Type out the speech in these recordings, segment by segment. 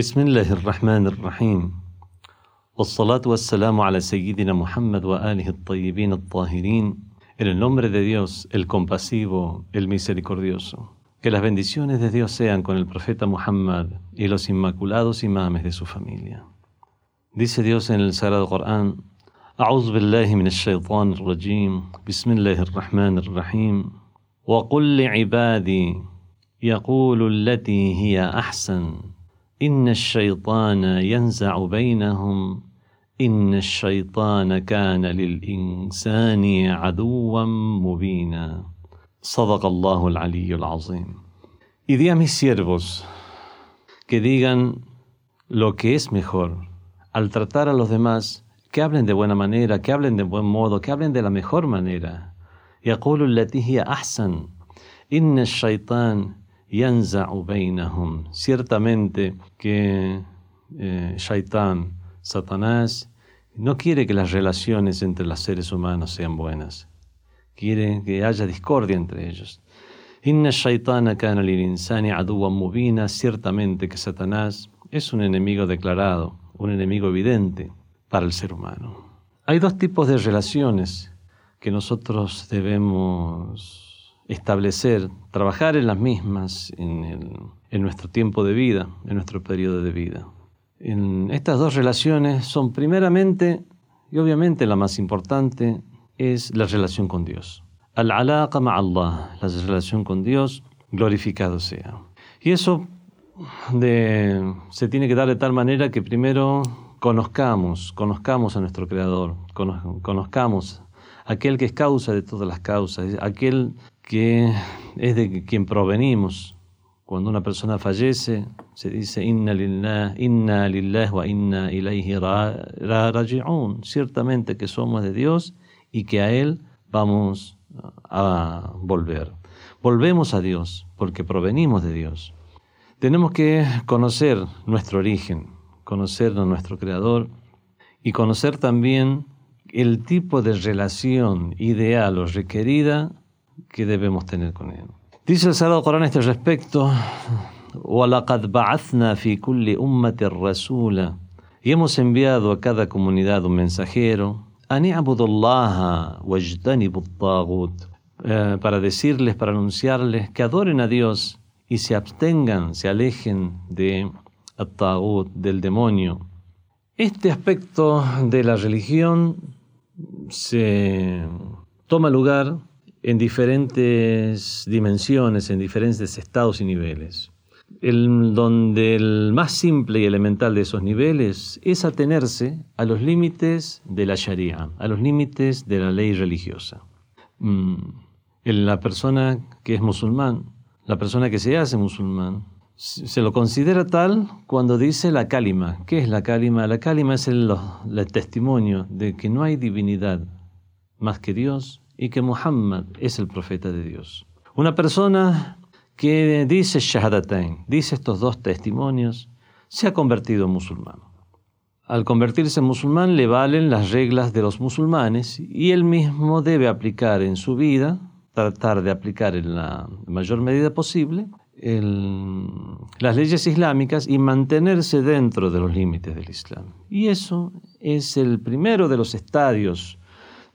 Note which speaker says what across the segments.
Speaker 1: بسم الله الرحمن الرحيم والصلاة والسلام على سيدنا محمد وآله الطيبين الطاهرين En el nombre de Dios, el compasivo, el misericordioso. Que las bendiciones de Dios sean con el profeta Muhammad y los inmaculados imames de su familia. Dice Dios en el Sagrado Corán, أعوذ بالله من الشيطان الرجيم بسم الله الرحمن الرحيم وقل لعبادي يقول التي هي أحسن إن الشيطان ينزع بينهم إن الشيطان كان للإنسان عدوا مبينا صدق الله العلي العظيم Y di a mis siervos que digan lo que es mejor al tratar a los demás, que hablen de buena manera, que hablen de buen modo, que hablen de la mejor manera. يقول التي هي أحسن إن الشيطان ciertamente que eh, Shaitan, Satanás, no quiere que las relaciones entre los seres humanos sean buenas. Quiere que haya discordia entre ellos. Inna shaitana kana insani aduwan mubina, ciertamente que Satanás es un enemigo declarado, un enemigo evidente para el ser humano. Hay dos tipos de relaciones que nosotros debemos establecer, trabajar en las mismas en, en nuestro tiempo de vida, en nuestro periodo de vida. En estas dos relaciones son primeramente, y obviamente la más importante, es la relación con Dios. Al-alaqa Allah, la relación con Dios, glorificado sea. Y eso de, se tiene que dar de tal manera que primero conozcamos, conozcamos a nuestro Creador, conozcamos aquel que es causa de todas las causas, aquel que es de quien provenimos. Cuando una persona fallece, se dice inna lillah, inna lillah inna ilayhi raji'un. Ciertamente que somos de Dios y que a Él vamos a volver. Volvemos a Dios porque provenimos de Dios. Tenemos que conocer nuestro origen, conocer a nuestro Creador y conocer también el tipo de relación ideal o requerida que debemos tener con Él. Dice el Sagrado Corán a este respecto, y hemos enviado a cada comunidad un mensajero, eh, para decirles, para anunciarles que adoren a Dios y se abstengan, se alejen de del demonio. Este aspecto de la religión se toma lugar en diferentes dimensiones, en diferentes estados y niveles. El, donde el más simple y elemental de esos niveles es atenerse a los límites de la Sharia, a los límites de la ley religiosa. Mm, la persona que es musulmán la persona que se hace musulmán se lo considera tal cuando dice la cálima. ¿Qué es la cálima? La cálima es el, testimonio de que no hay divinidad más que Dios y que Muhammad es el profeta de Dios. Una persona que dice Shahadatain, dice estos dos testimonios, se ha convertido en musulmán. Al convertirse en musulmán le valen las reglas de los musulmanes y él mismo debe aplicar en su vida tratar de aplicar en la mayor medida posible las leyes islámicas y mantenerse dentro de los límites del Islam. Y eso es el primero de los estadios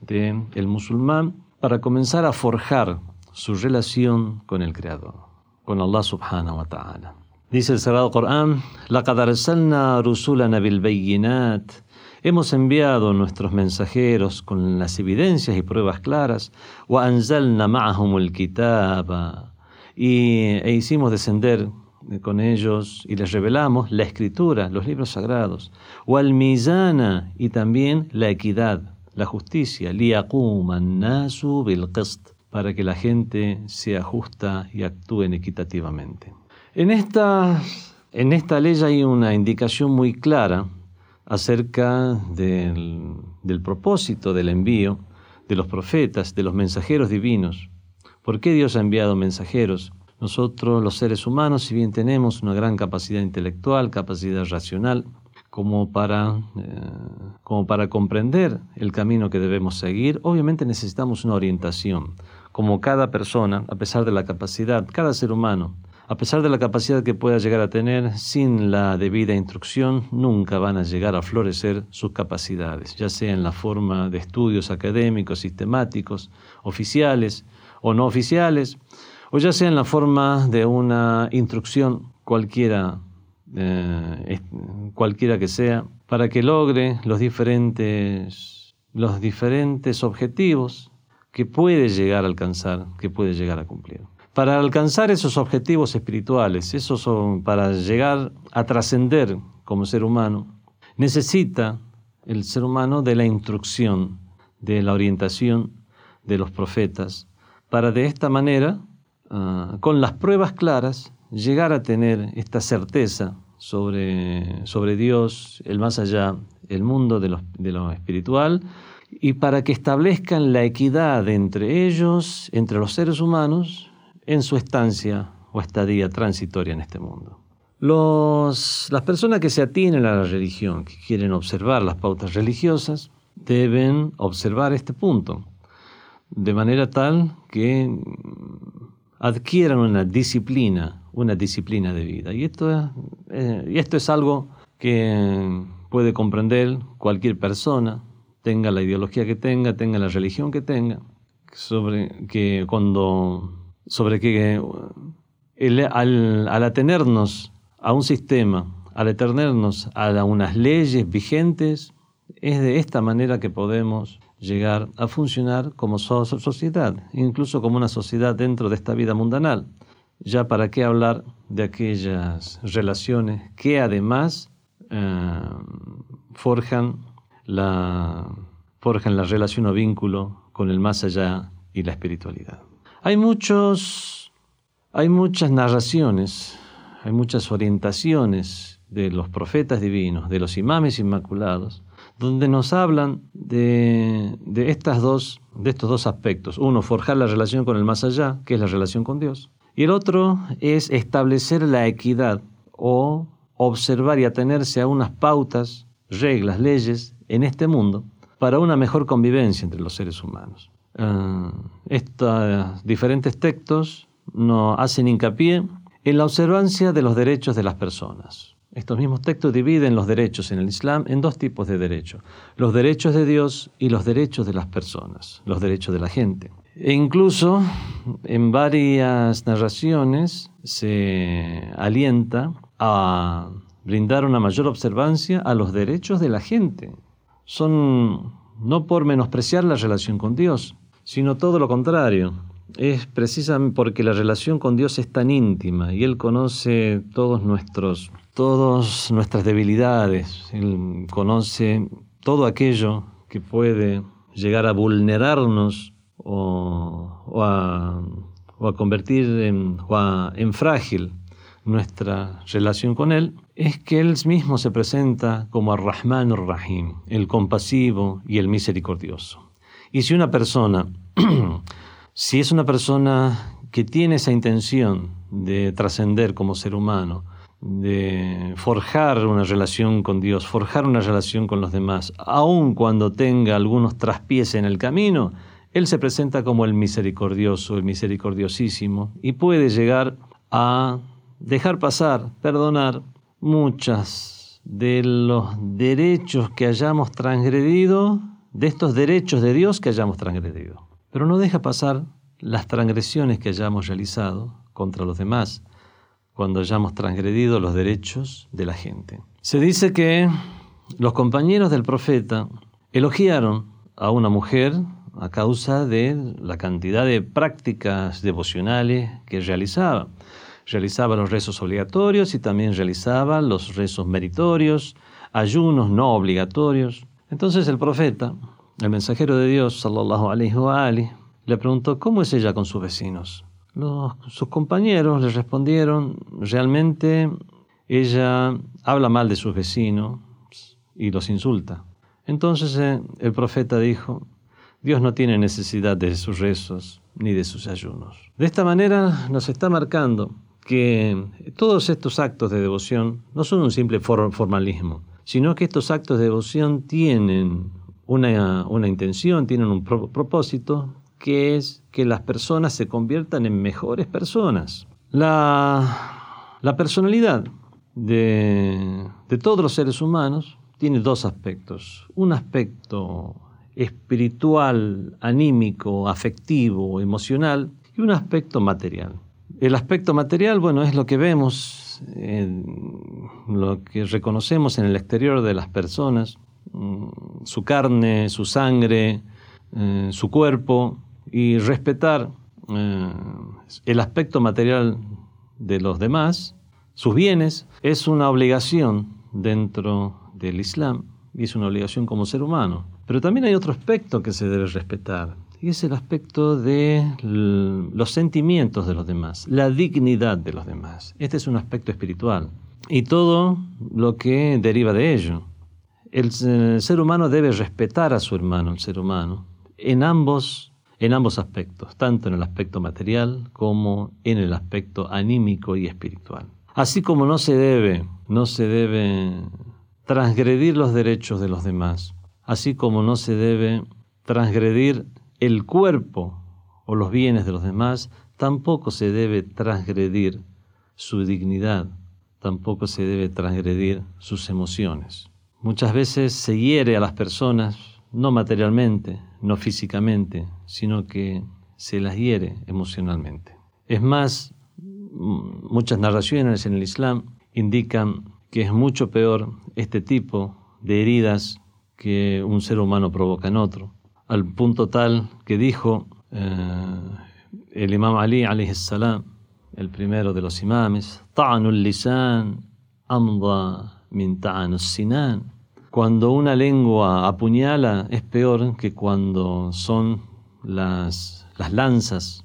Speaker 1: del el musulmán para comenzar a forjar su relación con el Creador, con Allah subhanahu wa ta'ala. Dice el Sagrado Corán, لَقَدْ أَرْسَلْنَا رُسُولَنَا بِالْبَيِّنَاتِ Hemos enviado nuestros mensajeros con las evidencias y pruebas claras, y, e hicimos descender con ellos y les revelamos la escritura, los libros sagrados, mizana y también la equidad, la justicia, para que la gente sea justa y actúe equitativamente. En esta, en esta ley hay una indicación muy clara acerca del, propósito del envío de los profetas, de los mensajeros divinos. ¿Por qué Dios ha enviado mensajeros? Nosotros, los seres humanos, si bien tenemos una gran capacidad intelectual, capacidad racional, como para, eh, como para comprender el camino que debemos seguir, obviamente necesitamos una orientación. Como cada persona, a pesar de la capacidad, cada ser humano, a pesar de la capacidad que pueda llegar a tener, sin la debida instrucción nunca van a llegar a florecer sus capacidades, ya sea en la forma de estudios académicos, sistemáticos, oficiales o no oficiales, o ya sea en la forma de una instrucción cualquiera, eh, cualquiera que sea, para que logre los diferentes, los diferentes objetivos que puede llegar a alcanzar, que puede llegar a cumplir. Para alcanzar esos objetivos espirituales, esos son, para llegar a trascender como ser humano, necesita el ser humano de la instrucción, de la orientación de los profetas, para de esta manera, ah, con las pruebas claras, llegar a tener esta certeza sobre, sobre Dios, el más allá, el mundo de lo, de lo espiritual, y para que establezcan la equidad entre ellos, entre los seres humanos, en su estancia o estadía transitoria en este mundo. Los, las personas que se atienen a la religión, que quieren observar las pautas religiosas, deben observar este punto, de manera tal que adquieran una disciplina, una disciplina de vida. Y esto, eh, y esto es algo que puede comprender cualquier persona, tenga la ideología que tenga, tenga la religión que tenga, sobre que cuando sobre que al, atenernos a un sistema, al atenernos a unas leyes vigentes, es de esta manera que podemos llegar a funcionar como sociedad, incluso como una sociedad dentro de esta vida mundanal. Ya para qué hablar de aquellas relaciones que además eh, forjan, la, forjan la relación o vínculo con el más allá y la espiritualidad. Hay muchos, hay muchas narraciones, hay muchas orientaciones de los profetas divinos, de los imames inmaculados, donde nos hablan de, de, estas dos, de estos dos aspectos. Uno, forjar la relación con el más allá, que es la relación con Dios. Y el otro es establecer la equidad o observar y atenerse a unas pautas, reglas, leyes en este mundo para una mejor convivencia entre los seres humanos. Eh, estos diferentes textos nos hacen hincapié en la observancia de los derechos de las personas. Estos mismos textos dividen los derechos en el Islam en dos tipos de derechos, los derechos de Dios y los derechos de las personas, los derechos de la gente. E incluso en varias narraciones se alienta a brindar una mayor observancia a los derechos de la gente. Son no por menospreciar la relación con Dios, sino todo lo contrario. Es precisamente porque la relación con Dios es tan íntima y Él conoce todos nuestros, todas nuestras debilidades, Él conoce todo aquello que puede llegar a vulnerarnos o, a, convertir en, frágil nuestra relación con Él, es que Él mismo se presenta como Ar-Rahman Ar-Rahim, el compasivo y el misericordioso. Y si una persona, si es una persona que tiene esa intención de trascender como ser humano, de forjar una relación con Dios, forjar una relación con los demás, aun cuando tenga algunos traspiés en el camino, Él se presenta como el misericordioso, el misericordiosísimo, y puede llegar a dejar pasar, perdonar muchas de los derechos que hayamos transgredido de estos derechos de Dios que hayamos transgredido. Pero no deja pasar las transgresiones que hayamos realizado contra los demás cuando hayamos transgredido los derechos de la gente. Se dice que los compañeros del profeta elogiaron a una mujer a causa de la cantidad de prácticas devocionales que realizaba. Realizaba los rezos obligatorios y también realizaba los rezos meritorios, ayunos no obligatorios. Entonces el profeta, el mensajero de Dios, sallallahu alaihi wa le preguntó cómo es ella con sus vecinos. sus compañeros le respondieron, realmente ella habla mal de sus vecinos y los insulta. Entonces eh, el profeta dijo, Dios no tiene necesidad de sus rezos ni de sus ayunos. De esta manera nos está marcando que todos estos actos de devoción no son un simple formalismo, sino que estos actos de devoción tienen una, una intención, tienen un propósito, que es que las personas se conviertan en mejores personas. La, la personalidad de, de todos los seres humanos tiene dos aspectos. Un aspecto espiritual, anímico, afectivo, emocional y un aspecto material. El aspecto material, bueno, es lo que vemos, lo que reconocemos en el exterior de las personas, su carne, su sangre, eh, su cuerpo, y respetar eh, el aspecto material de los demás, sus bienes, es una obligación dentro del Islam y es una obligación como ser humano. Pero también hay otro aspecto que se debe respetar, y es el aspecto de los sentimientos de los demás, la dignidad de los demás. Este es un aspecto espiritual y todo lo que deriva de ello. El, ser humano debe respetar a su hermano, el ser humano, en ambos, en ambos aspectos, tanto en el aspecto material como en el aspecto anímico y espiritual. Así como no se debe, no se debe transgredir los derechos de los demás, así como no se debe transgredir el cuerpo o los bienes de los demás, tampoco se debe transgredir su dignidad, tampoco se debe transgredir sus emociones. Muchas veces se hiere a las personas, no materialmente, no físicamente, sino que se las hiere emocionalmente. Es más, muchas narraciones en el Islam indican que es mucho peor este tipo de heridas que un ser humano provoca en otro, al punto tal que dijo eh, el imam Ali salam, el primero de los imames, ta'anul lisan amda min sinan. Cuando una lengua apuñala es peor que cuando son las, las lanzas,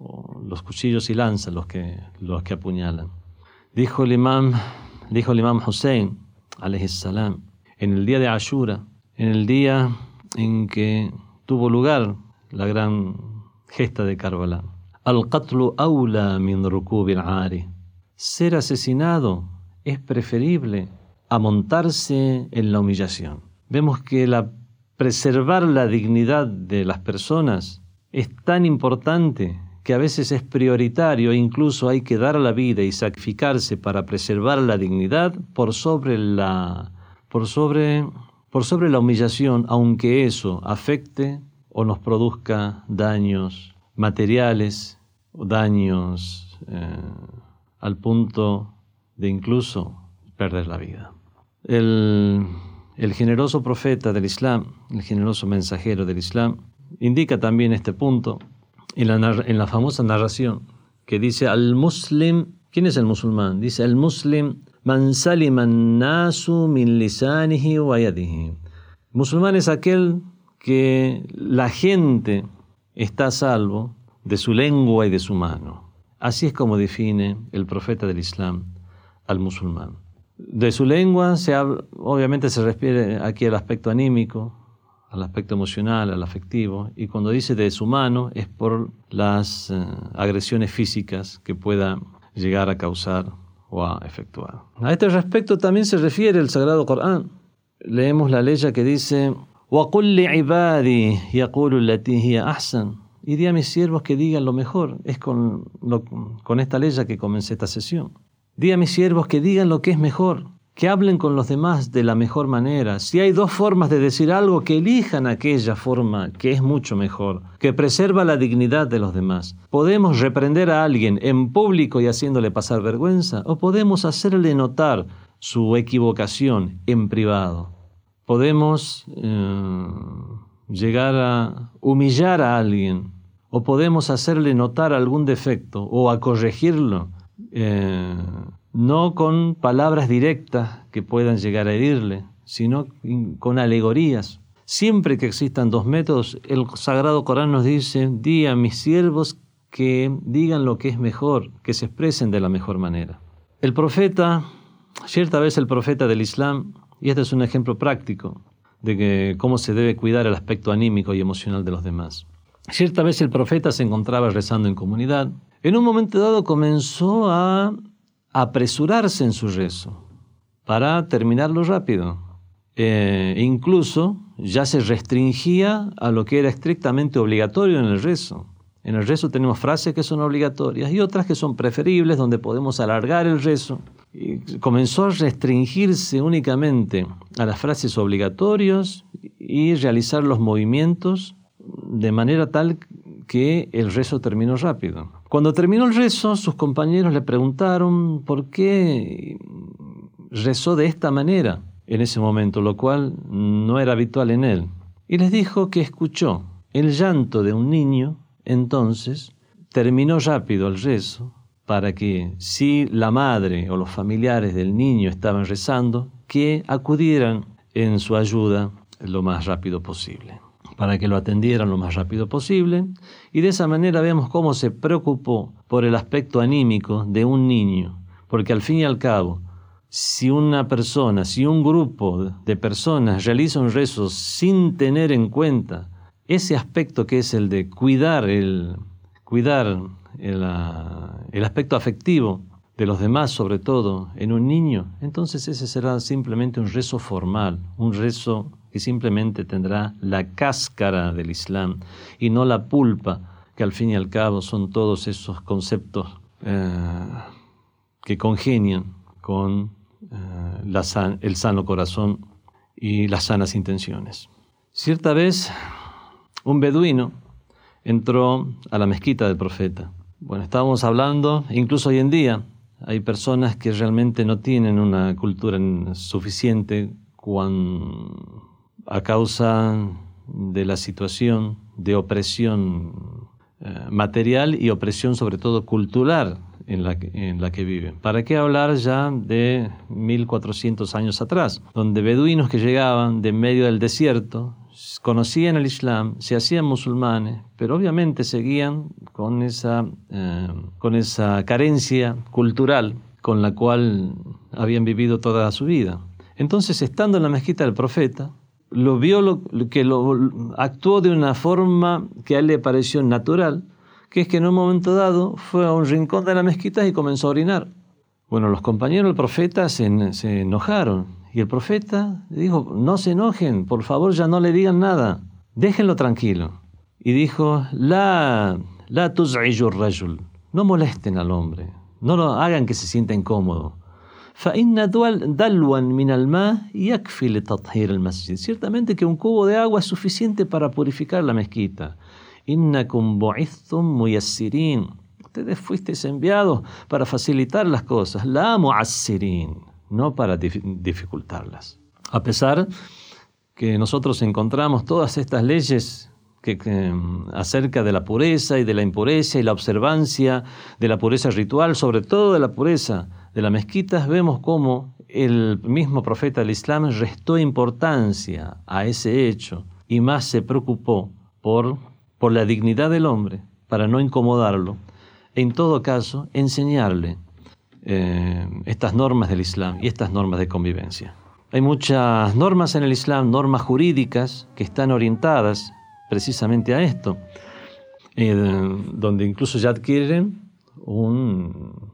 Speaker 1: o los cuchillos y lanzas los que, los que apuñalan. Dijo el imam, dijo el imam Hussein, salam, en el día de Ashura, en el día en que tuvo lugar la gran gesta de Karbala. Al-qatlu aula min ari. Ser asesinado es preferible a montarse en la humillación. Vemos que la, preservar la dignidad de las personas es tan importante que a veces es prioritario e incluso hay que dar la vida y sacrificarse para preservar la dignidad por sobre la por sobre por sobre la humillación, aunque eso afecte o nos produzca daños materiales o daños eh, al punto de incluso perder la vida. El, generoso profeta del Islam, el generoso mensajero del Islam, indica también este punto en la, famosa narración que dice al muslim, ¿quién es el musulmán? Dice al muslim Man nasu min lisanihi wa Musulmán es aquel que la gente está salvo de su lengua y de su mano. Así es como define el profeta del Islam al musulmán. De su lengua se obviamente se refiere aquí al aspecto anímico, al aspecto emocional, al afectivo, y cuando dice de su mano es por las eh, agresiones físicas que pueda llegar a causar o a efectuar. A este respecto también se refiere el Sagrado Corán. Leemos la ley que dice, y di a mis siervos que digan lo mejor. Es con, con esta ley que comencé esta sesión. Di a mis siervos que digan lo que es mejor que hablen con los demás de la mejor manera. Si hay dos formas de decir algo, que elijan aquella forma que es mucho mejor, que preserva la dignidad de los demás. Podemos reprender a alguien en público y haciéndole pasar vergüenza, o podemos hacerle notar su equivocación en privado. Podemos eh, llegar a humillar a alguien, o podemos hacerle notar algún defecto, o a corregirlo. Eh, no con palabras directas que puedan llegar a herirle, sino con alegorías. Siempre que existan dos métodos, el Sagrado Corán nos dice, di a mis siervos que digan lo que es mejor, que se expresen de la mejor manera. El profeta, cierta vez el profeta del Islam, y este es un ejemplo práctico de cómo se debe cuidar el aspecto anímico y emocional de los demás. Cierta vez el profeta se encontraba rezando en comunidad. En un momento dado comenzó a apresurarse en su rezo para terminarlo rápido. Eh, incluso ya se restringía a lo que era estrictamente obligatorio en el rezo. En el rezo tenemos frases que son obligatorias y otras que son preferibles, donde podemos alargar el rezo. Y comenzó a restringirse únicamente a las frases obligatorias y realizar los movimientos de manera tal que el rezo terminó rápido. Cuando terminó el rezo, sus compañeros le preguntaron por qué rezó de esta manera en ese momento, lo cual no era habitual en él. Y les dijo que escuchó el llanto de un niño entonces terminó rápido el rezo para que si la madre o los familiares del niño estaban rezando, que acudieran en su ayuda lo más rápido posible, para que lo atendieran lo más rápido posible. Y de esa manera vemos cómo se preocupó por el aspecto anímico de un niño, porque al fin y al cabo, si una persona, si un grupo de personas realiza un rezo sin tener en cuenta ese aspecto que es el de cuidar el, cuidar el, ah, el aspecto afectivo de los demás, sobre todo en un niño, entonces ese será simplemente un rezo formal, un rezo que simplemente tendrá la cáscara del Islam y no la pulpa, que al fin y al cabo son todos esos conceptos eh, que congenian con eh, el sano corazón y las sanas intenciones. Cierta vez un beduino entró a la mezquita del profeta. Bueno, estábamos hablando, incluso hoy en día, hay personas que realmente no tienen una cultura suficiente a causa de la situación de opresión eh, material y opresión sobre todo cultural en la, en la que viven. ¿Para qué hablar ya de 1400 años atrás, donde beduinos que llegaban de medio del desierto conocían el Islam, se hacían musulmanes, pero obviamente seguían con esa, eh, con esa carencia cultural con la cual habían vivido toda su vida. Entonces, estando en la mezquita del profeta, lo vio lo, que lo, actuó de una forma que a él le pareció natural, que es que en un momento dado fue a un rincón de la mezquita y comenzó a orinar. Bueno, los compañeros del profeta se, enojaron y el profeta dijo, no se enojen, por favor ya no le digan nada, déjenlo tranquilo. Y dijo, la, la rajul, no molesten al hombre, no lo hagan que se sienta incómodo. Ciertamente que un cubo de agua es suficiente para purificar la mezquita. Ustedes fuisteis enviados para facilitar las cosas. La mu'assirin no para dificultarlas. A pesar que nosotros encontramos todas estas leyes que, acerca de la pureza y de la impureza y la observancia de la pureza ritual, sobre todo de la pureza de las mezquitas, vemos cómo el mismo profeta del Islam restó importancia a ese hecho y más se preocupó por, por la dignidad del hombre, para no incomodarlo, en todo caso enseñarle eh, estas normas del Islam y estas normas de convivencia. Hay muchas normas en el Islam, normas jurídicas que están orientadas precisamente a esto, eh, donde incluso ya adquieren un,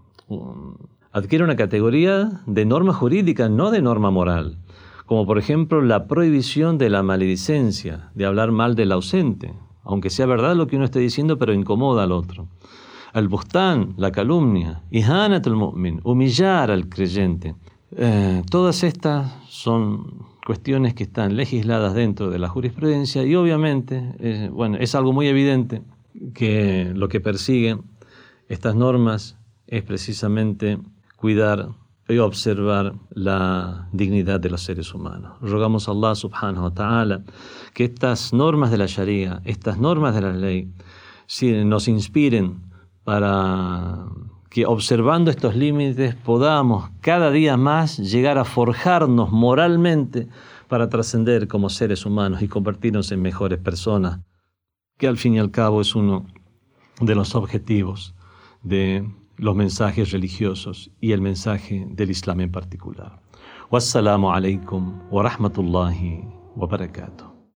Speaker 1: adquieren una categoría de norma jurídica, no de norma moral, como por ejemplo la prohibición de la maledicencia, de hablar mal del ausente, aunque sea verdad lo que uno esté diciendo, pero incomoda al otro al bustán, la calumnia, ihanat al mu'min, humillar al creyente. Eh, todas estas son cuestiones que están legisladas dentro de la jurisprudencia y obviamente, eh, bueno, es algo muy evidente que lo que persiguen estas normas es precisamente cuidar y observar la dignidad de los seres humanos. Rogamos a Allah subhanahu wa ta'ala que estas normas de la Sharia, estas normas de la ley, nos inspiren para que observando estos límites podamos cada día más llegar a forjarnos moralmente para trascender como seres humanos y convertirnos en mejores personas, que al fin y al cabo es uno de los objetivos de los mensajes religiosos y el mensaje del Islam en particular. Wassalamu alaikum wa rahmatullahi wa barakatuh.